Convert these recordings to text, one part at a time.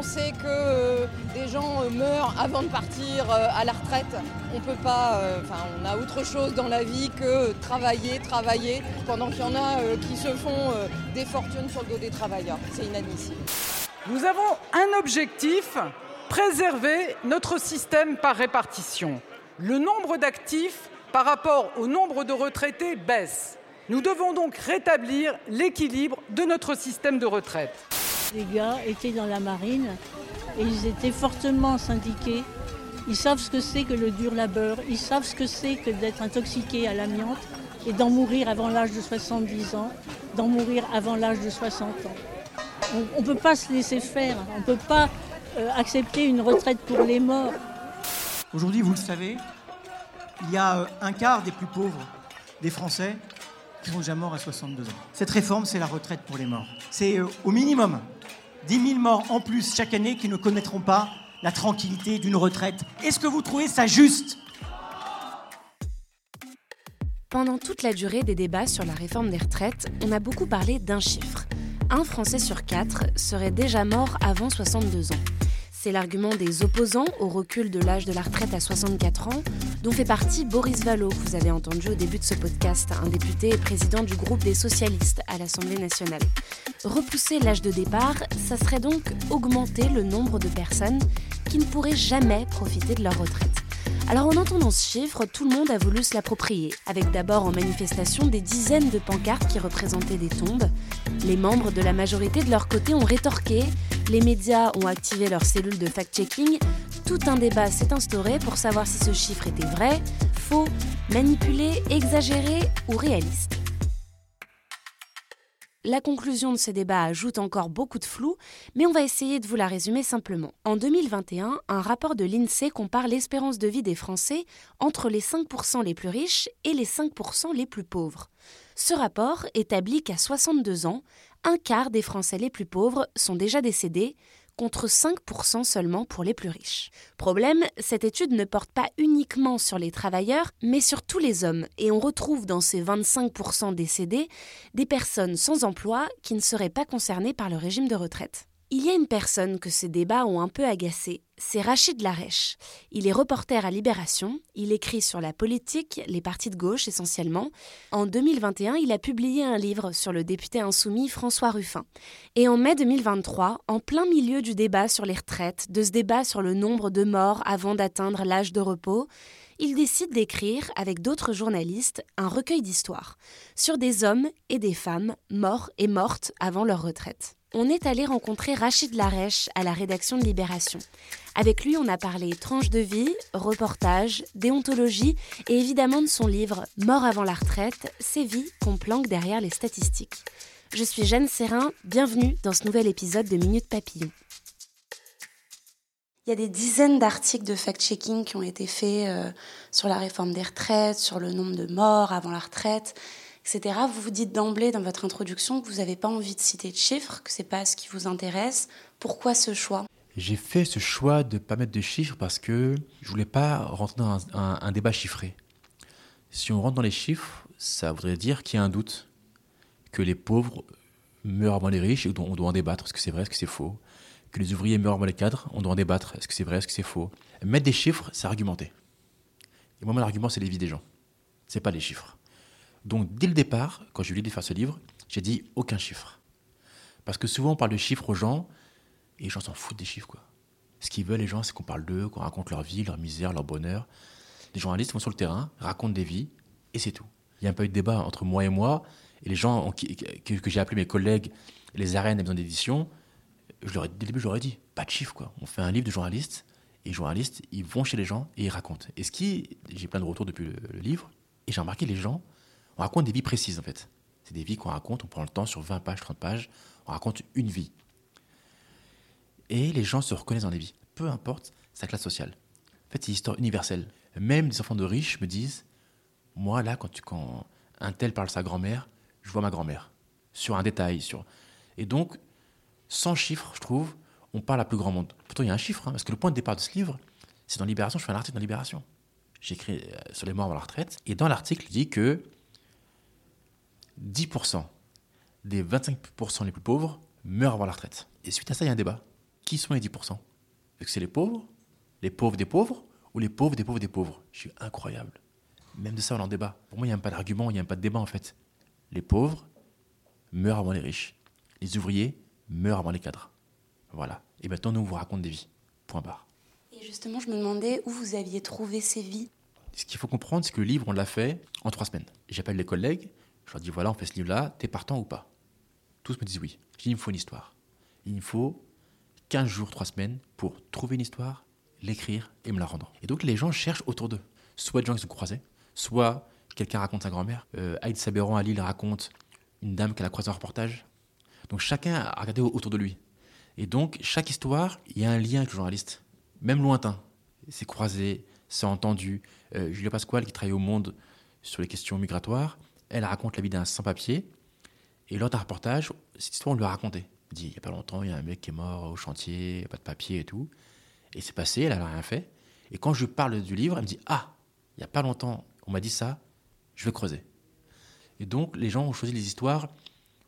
on sait que euh, des gens euh, meurent avant de partir euh, à la retraite, on peut pas, enfin on a autre chose dans la vie que travailler, travailler, pendant qu'il y en a qui se font des fortunes sur le dos des travailleurs. C'est inadmissible. Nous avons un objectif, préserver notre système par répartition. Le nombre d'actifs par rapport au nombre de retraités baisse. Nous devons donc rétablir l'équilibre de notre système de retraite. Les gars étaient dans la marine et ils étaient fortement syndiqués. Ils savent ce que c'est que le dur labeur, ils savent ce que c'est que d'être intoxiqué à l'amiante et d'en mourir avant l'âge de 70 ans, d'en mourir avant l'âge de 60 ans. On ne peut pas se laisser faire, on ne peut pas euh, accepter une retraite pour les morts. Aujourd'hui, vous le savez, il y a euh, un quart des plus pauvres des Français qui sont déjà morts à 62 ans. Cette réforme, c'est la retraite pour les morts. C'est euh, au minimum 10 000 morts en plus chaque année qui ne connaîtront pas la tranquillité d'une retraite. Est-ce que vous trouvez ça juste? Pendant toute la durée des débats sur la réforme des retraites, on a beaucoup parlé d'un chiffre. Un Français sur quatre serait déjà mort avant 62 ans. C'est l'argument des opposants au recul de l'âge de la retraite à 64 ans, dont fait partie Boris Vallaud, que vous avez entendu au début de ce podcast, un député et président du groupe des socialistes à l'Assemblée nationale. Repousser l'âge de départ, ça serait donc augmenter le nombre de personnes qui ne pourraient jamais profiter de leur retraite. Alors en entendant ce chiffre, tout le monde a voulu se l'approprier, avec d'abord en manifestation des dizaines de pancartes qui représentaient des tombes. Les membres de la majorité de leur côté ont rétorqué, les médias ont activé leurs cellules de fact-checking, tout un débat s'est instauré pour savoir si ce chiffre était vrai, faux, manipulé, exagéré ou réaliste. La conclusion de ce débat ajoute encore beaucoup de flou, mais on va essayer de vous la résumer simplement. En 2021, un rapport de l'INSEE compare l'espérance de vie des Français entre les 5% les plus riches et les 5% les plus pauvres. Ce rapport établit qu'à 62 ans, un quart des Français les plus pauvres sont déjà décédés, contre 5% seulement pour les plus riches. Problème, cette étude ne porte pas uniquement sur les travailleurs, mais sur tous les hommes, et on retrouve dans ces 25% décédés des personnes sans emploi qui ne seraient pas concernées par le régime de retraite. Il y a une personne que ces débats ont un peu agacé, c'est Rachid Larèche. Il est reporter à Libération, il écrit sur la politique, les partis de gauche essentiellement. En 2021, il a publié un livre sur le député insoumis François Ruffin. Et en mai 2023, en plein milieu du débat sur les retraites, de ce débat sur le nombre de morts avant d'atteindre l'âge de repos, il décide d'écrire, avec d'autres journalistes, un recueil d'histoires sur des hommes et des femmes morts et mortes avant leur retraite on est allé rencontrer Rachid Larèche à la rédaction de Libération. Avec lui, on a parlé tranche de vie, reportage, déontologie et évidemment de son livre Mort avant la retraite, ces vies qu'on planque derrière les statistiques. Je suis Jeanne Serrin, bienvenue dans ce nouvel épisode de Minute Papillon. Il y a des dizaines d'articles de fact-checking qui ont été faits euh, sur la réforme des retraites, sur le nombre de morts avant la retraite Vous vous dites d'emblée dans votre introduction que vous n'avez pas envie de citer de chiffres, que c'est pas ce qui vous intéresse. Pourquoi ce choix? J'ai fait ce choix de ne pas mettre de chiffres parce que je voulais pas rentrer dans un, débat chiffré. Si on rentre dans les chiffres, ça voudrait dire qu'il y a un doute, que les pauvres meurent avant les riches et on doit en débattre. Est-ce que c'est vrai, est-ce que c'est faux? Que les ouvriers meurent avant les cadres, on doit en débattre. Est-ce que c'est vrai, est-ce que c'est faux? Mettre des chiffres, c'est argumenter. Et moi, mon argument, c'est les vies des gens. C'est pas les chiffres. Donc, dès le départ, quand j'ai eu l'idée de faire ce livre, j'ai dit aucun chiffre. Parce que souvent, on parle de chiffres aux gens, et les gens s'en foutent des chiffres, quoi. Ce qu'ils veulent, les gens, c'est qu'on parle d'eux, qu'on raconte leur vie, leur misère, leur bonheur. Les journalistes vont sur le terrain, racontent des vies, et c'est tout. Il n'y a pas eu de débat entre moi et moi, et les gens que, j'ai appelés mes collègues, les arènes des maisons d'édition, je leur ai, dès le début, je leur ai dit, pas de chiffres, quoi. On fait un livre de journalistes, et les journalistes, ils vont chez les gens et ils racontent. Et ce qui, j'ai plein de retours depuis le livre, et j'ai remarqué les gens, on raconte des vies précises, en fait. C'est des vies qu'on raconte, on prend le temps sur 20 pages, 30 pages, on raconte une vie. Et les gens se reconnaissent dans les vies, peu importe sa classe sociale. En fait, c'est une histoire universelle. Même des enfants de riches me disent Moi, là, quand, tu, un tel parle de sa grand-mère, je vois ma grand-mère. Sur un détail. sur Et donc, sans chiffres, je trouve, on parle à plus grand monde. Pourtant, il y a un chiffre, hein, parce que le point de départ de ce livre, c'est dans Libération, je fais un article dans Libération. J'écris euh, sur les morts avant la retraite. Et dans l'article, il dit que 10% des 25% les plus pauvres meurent avant la retraite. Et suite à ça, il y a un débat qui sont les 10% Est-ce que c'est les pauvres Les pauvres des pauvres Ou les pauvres des pauvres des pauvres? Je suis incroyable. Même de ça, on en débat. Pour moi, il n'y a pas d'argument, il n'y a pas de débat en fait. Les pauvres meurent avant les riches. Les ouvriers meurent avant les cadres. Voilà. Et maintenant, nous, on vous raconte des vies. Point barre. Et justement, je me demandais où vous aviez trouvé ces vies. Ce qu'il faut comprendre, c'est que le livre, on l'a fait en trois semaines. J'appelle les collègues, je leur dis voilà, on fait ce livre-là, t'es partant ou pas? Tous me disent oui. Je dis il me faut une histoire. Il me faut 15 jours, 3 semaines pour trouver une histoire, l'écrire et me la rendre. Et donc les gens cherchent autour d'eux. Soit des gens qui se croisés, soit quelqu'un raconte sa grand-mère. Euh, Aïd Sabéran à Lille raconte une dame qu'elle a croisée en reportage. Donc chacun a regardé autour de lui. Et donc chaque histoire, il y a un lien avec le journaliste, même lointain. C'est croisé, c'est entendu. Euh, Julia Pasquale, qui travaille au Monde sur les questions migratoires, elle raconte la vie d'un sans-papier. Et lors d'un reportage, cette histoire, on lui a raconté. Elle dit, il n'y a pas longtemps, il y a un mec qui est mort au chantier, pas de papier et tout. Et c'est passé, elle n'a rien fait. Et quand je parle du livre, elle me dit, ah, il n'y a pas longtemps, on m'a dit ça, je vais creuser. Et donc, les gens ont choisi les histoires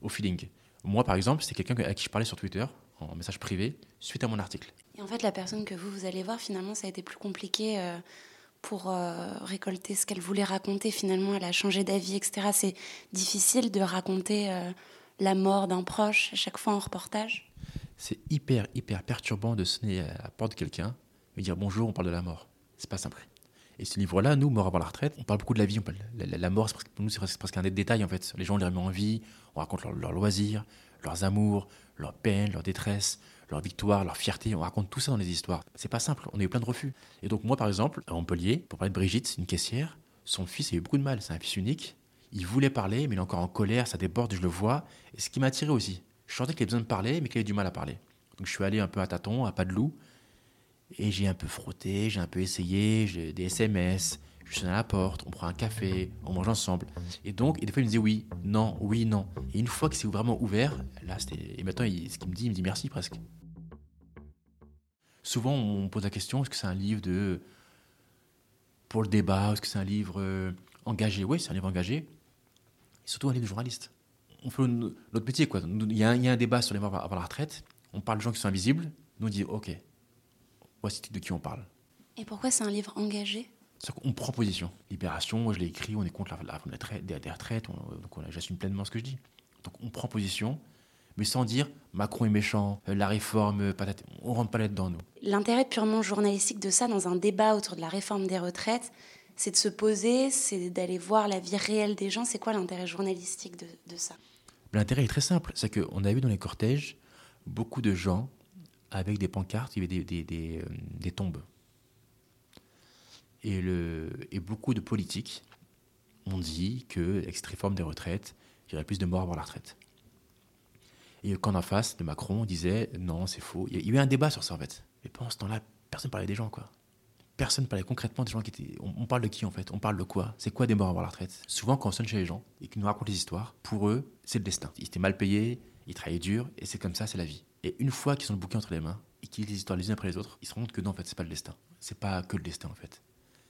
au feeling. Moi, par exemple, c'est quelqu'un à qui je parlais sur Twitter, en message privé, suite à mon article. Et en fait, la personne que vous, vous allez voir, finalement, ça a été plus compliqué euh, pour euh, récolter ce qu'elle voulait raconter. Finalement, elle a changé d'avis, etc. C'est difficile de raconter euh, la mort d'un proche à chaque fois en reportage. C'est hyper, hyper perturbant de sonner à la porte de quelqu'un et dire bonjour, on parle de la mort. C'est pas simple. Et ce livre-là, nous, Mort avant la retraite, on parle beaucoup de la vie. On parle, la, mort, pour nous, c'est presque, un détail en fait. Les gens, on les remet en vie, on raconte leurs loisirs, leurs amours, leurs peines, leurs détresses, leur victoire, leur fierté. On raconte tout ça dans les histoires. C'est pas simple, on a eu plein de refus. Et donc, moi, par exemple, à Montpellier, pour parler de Brigitte, une caissière, son fils a eu beaucoup de mal. C'est un fils unique. Il voulait parler, mais il est encore en colère, ça déborde, je le vois. Et ce qui m'a attiré aussi, je sentais qu'il avait besoin de parler, mais qu'il avait du mal à parler. Donc, je suis allé un peu à tâtons, à pas de loup. Et j'ai un peu frotté, j'ai un peu essayé, j'ai des SMS, je sonne à la porte, on prend un café, on mange ensemble. Et donc, et des fois, il me disait oui, non, oui, non. Et une fois que c'est vraiment ouvert, là, c'était. Et maintenant, ce qu'il me dit, il me dit merci presque. Souvent, on pose la question est-ce que c'est un livre de pour le débat Est-ce que c'est un livre euh, engagé? Oui, c'est un livre engagé. Et surtout un livre de journaliste. On fait notre métier, quoi. Il y, a un, débat sur les morts avant la retraite. On parle de gens qui sont invisibles. Nous, on dit ok, voici de qui on parle. Et pourquoi c'est un livre engagé? On prend position. Libération, je l'ai écrit, on est contre la, réforme des retraites, donc j'assume pleinement ce que je dis. Donc on prend position, mais sans dire Macron est méchant, euh, la réforme, euh, patate. on rentre pas là-dedans, nous. L'intérêt purement journalistique de ça, dans un débat autour de la réforme des retraites, c'est de se poser, c'est d'aller voir la vie réelle des gens. C'est quoi l'intérêt journalistique de, ça? L'intérêt est très simple, c'est qu'on a vu dans les cortèges beaucoup de gens avec des pancartes, il y avait des, des, euh, des, tombes. Et, le, et beaucoup de politiques ont dit que, cette réforme des retraites, il y aurait plus de morts avant la retraite. Et quand en face de Macron disait non, c'est faux. Il y a eu un débat sur ça en fait. Mais pendant ce temps-là, personne parlait des gens quoi. Personne parlait concrètement des gens qui étaient. On, parle de qui en fait? On parle de quoi? C'est quoi des morts avant la retraite? Souvent, quand on sonne chez les gens et qu'ils nous racontent les histoires, pour eux, c'est le destin. Ils étaient mal payés, ils travaillaient dur et c'est comme ça, c'est la vie. Et une fois qu'ils ont le bouquin entre les mains et qu'ils lisent les histoires les unes après les autres, ils se rendent compte que non, en fait, c'est pas le destin. C'est pas que le destin en fait.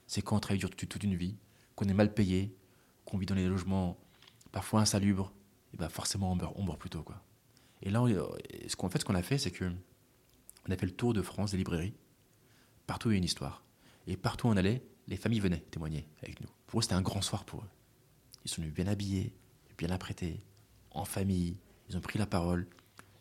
C'est quand on travaille dur toute une vie, qu'on est mal payé, qu'on vit dans des logements parfois insalubres, et ben forcément on meurt, on meurt plutôt quoi. Et là, ce qu'on fait, ce qu'on a fait, c'est que on a fait le tour de France des librairies. Partout, il y a une histoire. Et partout où on allait, les familles venaient témoigner avec nous. Pour eux, c'était un grand soir pour eux. Ils sont venus bien habillés, bien apprêtés, en famille. Ils ont pris la parole.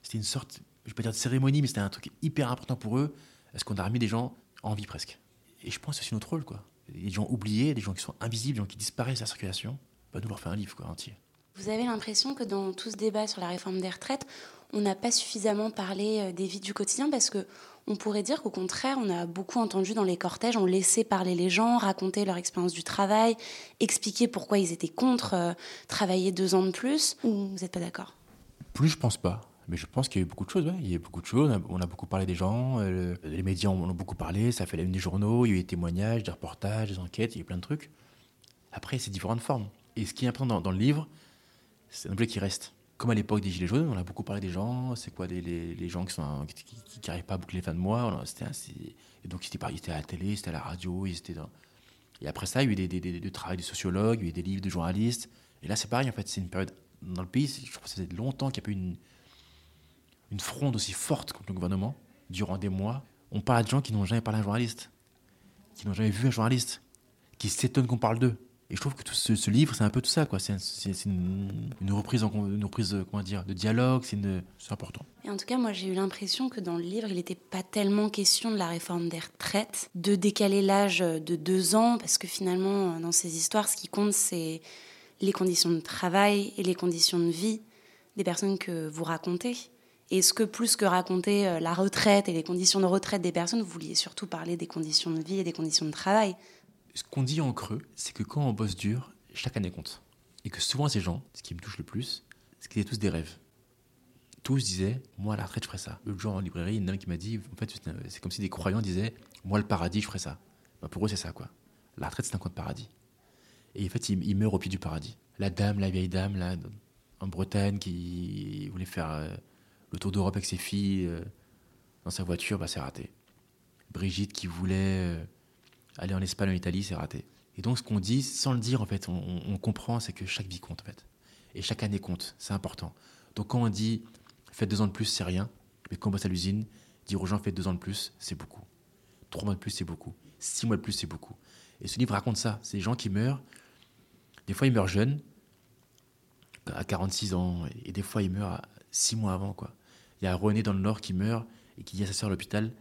C'était une sorte, je vais pas dire de cérémonie, mais c'était un truc hyper important pour eux. Parce qu'on a remis des gens en vie presque. Et je pense que c'est notre rôle, quoi. Des gens oubliés, des gens qui sont invisibles, des gens qui disparaissent de la circulation. Bah, nous leur faire un livre, quoi, entier. Vous avez l'impression que dans tout ce débat sur la réforme des retraites, on n'a pas suffisamment parlé euh, des vies du quotidien parce que on pourrait dire qu'au contraire, on a beaucoup entendu dans les cortèges, on laissait parler les gens, raconter leur expérience du travail, expliquer pourquoi ils étaient contre euh, travailler deux ans de plus. Ou vous n'êtes pas d'accord? Plus, je pense pas. Mais je pense qu'il y a eu beaucoup de choses. Il y a eu beaucoup de choses. On a, beaucoup parlé des gens. Euh, les médias en ont beaucoup parlé. Ça fait la des journaux. Il y a eu des témoignages, des reportages, des enquêtes. Il y a eu plein de trucs. Après, c'est différentes formes. Et ce qui est important dans le livre, c'est un objet qui reste. Comme à l'époque des Gilets jaunes, on a beaucoup parlé des gens, c'est quoi les, les, gens qui sont qui n'arrivent pas à boucler les fins de mois. C'était et donc ils étaient, à la télé, c'était à la radio, ils étaient. Et après ça, il y a eu des, des, des, travail de sociologues, il y a eu des livres de journalistes. Et là, c'est pareil, en fait, c'est une période dans le pays, je crois que ça fait longtemps qu'il n'y a pas eu une, une fronde aussi forte contre le gouvernement, durant des mois, on parle à des gens qui n'ont jamais parlé à un journaliste, qui n'ont jamais vu un journaliste, qui s'étonnent qu'on parle d'eux. Et je trouve que ce, livre, c'est un peu tout ça, quoi. C'est une, reprise, une reprise, comment dire, de dialogue. C'est important. Et en tout cas, moi, j'ai eu l'impression que dans le livre, il n'était pas tellement question de la réforme des retraites, de décaler l'âge de deux ans, parce que finalement, dans ces histoires, ce qui compte, c'est les conditions de travail et les conditions de vie des personnes que vous racontez. Est-ce que plus que raconter euh, la retraite et les conditions de retraite des personnes, vous vouliez surtout parler des conditions de vie et des conditions de travail? Ce qu'on dit en creux, c'est que quand on bosse dur, chaque année compte. Et que souvent ces gens, ce qui me touche le plus, c'est qu'ils étaient tous des rêves. Tous disaient, moi à la retraite je ferais ça. L'autre jour en librairie, il y qui m'a dit, en fait c'est comme si des croyants disaient, moi le paradis je ferais ça. Bah, pour eux c'est ça quoi. La retraite c'est un coin de paradis. Et en fait ils, meurent au pied du paradis. La dame, la vieille dame là, en Bretagne qui voulait faire... Euh, le tour d'Europe avec ses filles euh, dans sa voiture, bah, c'est raté. Brigitte qui voulait euh, aller en Espagne, en Italie, c'est raté. Et donc ce qu'on dit, sans le dire en fait, on, comprend, c'est que chaque vie compte en fait. Et chaque année compte, c'est important. Donc quand on dit faites deux ans de plus, c'est rien. Mais quand on bosse à l'usine, dire aux gens faites deux ans de plus, c'est beaucoup. Trois mois de plus, c'est beaucoup. Six mois de plus, c'est beaucoup. Et ce livre raconte ça. C'est des gens qui meurent. Des fois, ils meurent jeunes, à 46 ans, et des fois, ils meurent six mois avant, quoi. Il y a René dans le Nord qui meurt et qui dit à sa soeur à l'hôpital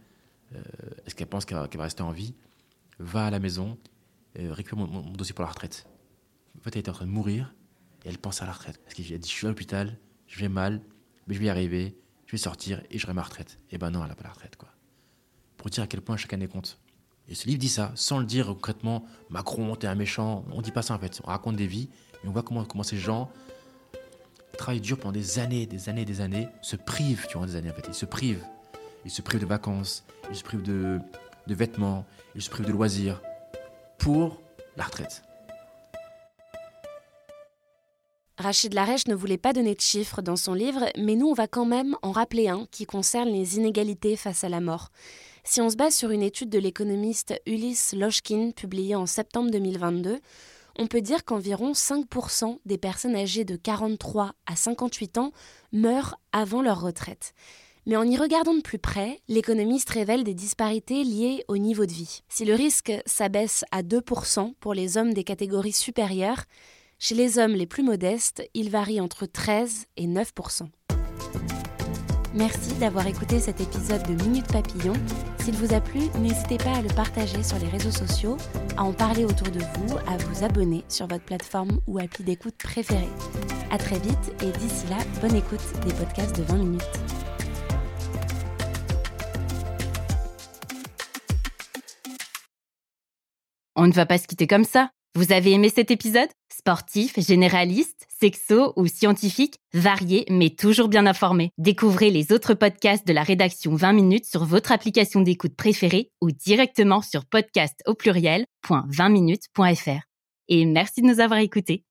euh, est-ce qu'elle pense qu'elle va rester en vie? Va à la maison, euh, récupère mon, dossier pour la retraite. En fait, elle était en train de mourir et elle pense à la retraite. Parce qu'elle dit Je suis à l'hôpital, je vais mal, mais je vais y arriver, je vais sortir et j'aurai ma retraite. Et eh ben non, elle n'a pas la retraite, quoi. Pour dire à quel point chaque année compte. Et ce livre dit ça, sans le dire concrètement Macron, t'es un méchant. On dit pas ça en fait. On raconte des vies et on voit comment, comment ces gens travaillent dur pendant des années, des années, des années, se privent durant des années en fait. Ils se privent. Ils se privent de vacances, ils se privent de, de vêtements, ils se privent de loisirs pour la retraite. Rachid Larèche ne voulait pas donner de chiffres dans son livre, mais nous, on va quand même en rappeler un qui concerne les inégalités face à la mort. Si on se base sur une étude de l'économiste Ulysse Loshkin publiée en septembre 2022, on peut dire qu'environ 5% des personnes âgées de 43 à 58 ans meurent avant leur retraite. Mais en y regardant de plus près, l'économiste révèle des disparités liées au niveau de vie. Si le risque s'abaisse à 2% pour les hommes des catégories supérieures, chez les hommes les plus modestes, il varie entre 13 et 9%. Merci d'avoir écouté cet épisode de Minute Papillon. S'il vous a plu, n'hésitez pas à le partager sur les réseaux sociaux, à en parler autour de vous, à vous abonner sur votre plateforme ou appli d'écoute préférée. À très vite et d'ici là, bonne écoute des podcasts de 20 minutes. On ne va pas se quitter comme ça. Vous avez aimé cet épisode? Sportif, généraliste, sexo ou scientifique, varié mais toujours bien informé. Découvrez les autres podcasts de la rédaction 20 minutes sur votre application d'écoute préférée ou directement sur podcast au pluriel.20minutes.fr. Et merci de nous avoir écoutés.